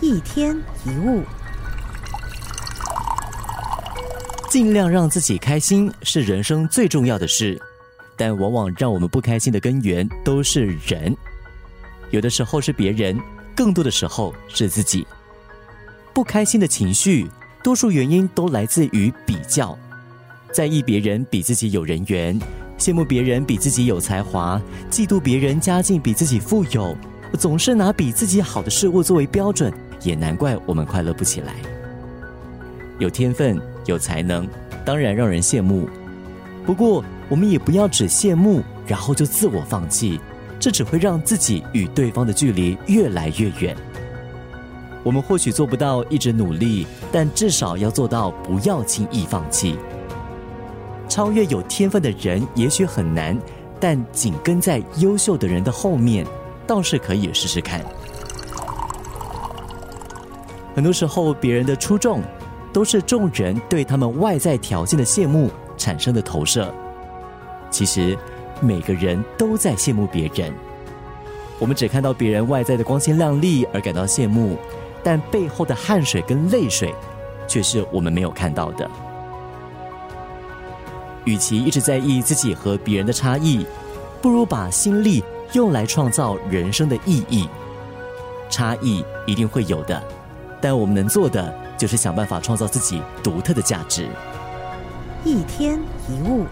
一天一物，尽量让自己开心是人生最重要的事，但往往让我们不开心的根源都是人。有的时候是别人，更多的时候是自己。不开心的情绪，多数原因都来自于比较，在意别人比自己有人缘，羡慕别人比自己有才华，嫉妒别人家境比自己富有，总是拿比自己好的事物作为标准。也难怪我们快乐不起来。有天分、有才能，当然让人羡慕。不过，我们也不要只羡慕，然后就自我放弃，这只会让自己与对方的距离越来越远。我们或许做不到一直努力，但至少要做到不要轻易放弃。超越有天分的人也许很难，但紧跟在优秀的人的后面，倒是可以试试看。很多时候，别人的出众，都是众人对他们外在条件的羡慕产生的投射。其实，每个人都在羡慕别人。我们只看到别人外在的光鲜亮丽而感到羡慕，但背后的汗水跟泪水，却是我们没有看到的。与其一直在意自己和别人的差异，不如把心力用来创造人生的意义。差异一定会有的。但我们能做的，就是想办法创造自己独特的价值。一天一物。